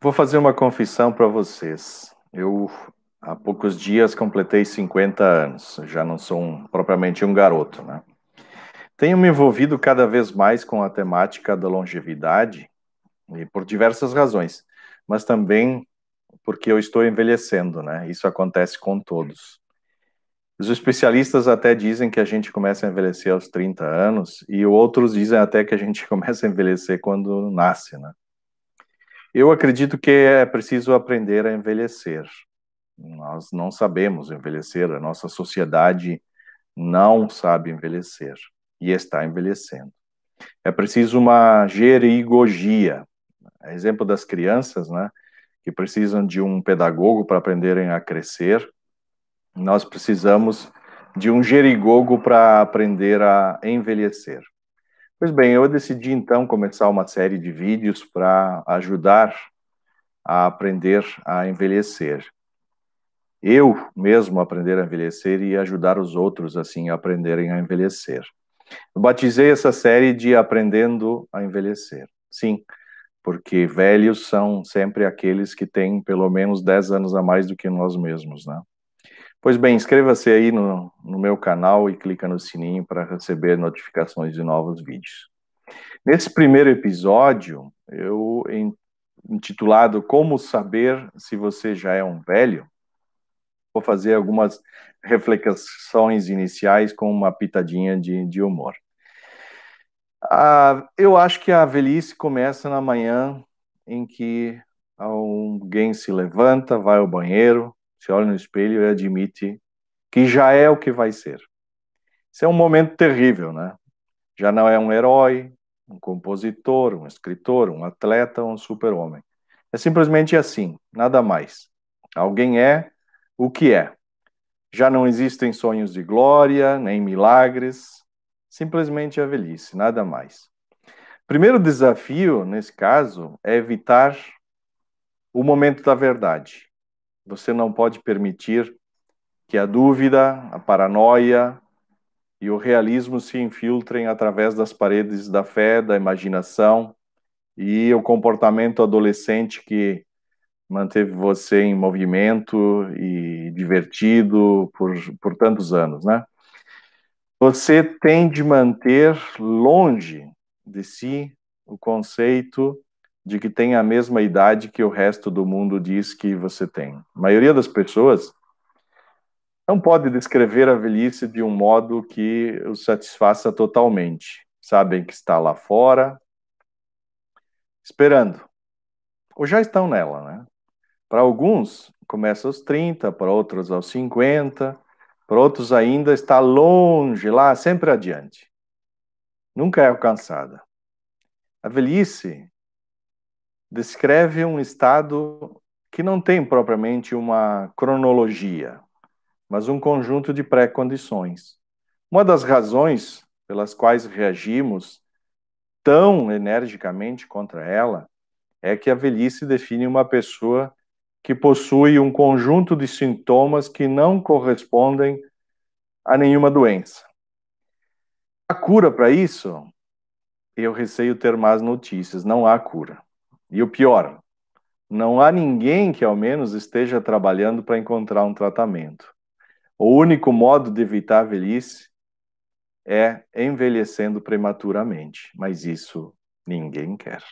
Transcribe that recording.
Vou fazer uma confissão para vocês. Eu, há poucos dias, completei 50 anos. Já não sou um, propriamente um garoto, né? Tenho me envolvido cada vez mais com a temática da longevidade, e por diversas razões, mas também porque eu estou envelhecendo, né? Isso acontece com todos. Os especialistas até dizem que a gente começa a envelhecer aos 30 anos, e outros dizem até que a gente começa a envelhecer quando nasce, né? Eu acredito que é preciso aprender a envelhecer. Nós não sabemos envelhecer, a nossa sociedade não sabe envelhecer e está envelhecendo. É preciso uma gerigogia. Exemplo das crianças, né, que precisam de um pedagogo para aprenderem a crescer. Nós precisamos de um gerigogo para aprender a envelhecer. Pois bem, eu decidi então começar uma série de vídeos para ajudar a aprender a envelhecer. Eu mesmo aprender a envelhecer e ajudar os outros assim a aprenderem a envelhecer. Eu batizei essa série de Aprendendo a Envelhecer. Sim, porque velhos são sempre aqueles que têm pelo menos 10 anos a mais do que nós mesmos, né? Pois bem, inscreva-se aí no, no meu canal e clica no sininho para receber notificações de novos vídeos. Nesse primeiro episódio, eu intitulado Como saber se você já é um velho, vou fazer algumas reflexões iniciais com uma pitadinha de, de humor. Ah, eu acho que a velhice começa na manhã em que alguém se levanta, vai ao banheiro, se olha no espelho e admite que já é o que vai ser. Isso é um momento terrível, né? Já não é um herói, um compositor, um escritor, um atleta, um super-homem. É simplesmente assim, nada mais. Alguém é o que é. Já não existem sonhos de glória, nem milagres, simplesmente a velhice, nada mais. Primeiro desafio, nesse caso, é evitar o momento da verdade. Você não pode permitir que a dúvida, a paranoia e o realismo se infiltrem através das paredes da fé, da imaginação e o comportamento adolescente que manteve você em movimento e divertido por, por tantos anos, né? Você tem de manter longe de si o conceito de que tem a mesma idade que o resto do mundo diz que você tem. A maioria das pessoas não pode descrever a velhice de um modo que o satisfaça totalmente. Sabem que está lá fora, esperando. Ou já estão nela, né? Para alguns, começa aos 30, para outros aos 50, para outros ainda está longe, lá, sempre adiante. Nunca é alcançada. A velhice descreve um estado que não tem propriamente uma cronologia, mas um conjunto de pré-condições. Uma das razões pelas quais reagimos tão energicamente contra ela é que a velhice define uma pessoa que possui um conjunto de sintomas que não correspondem a nenhuma doença. A cura para isso, eu receio ter más notícias, não há cura. E o pior, não há ninguém que ao menos esteja trabalhando para encontrar um tratamento. O único modo de evitar a velhice é envelhecendo prematuramente, mas isso ninguém quer.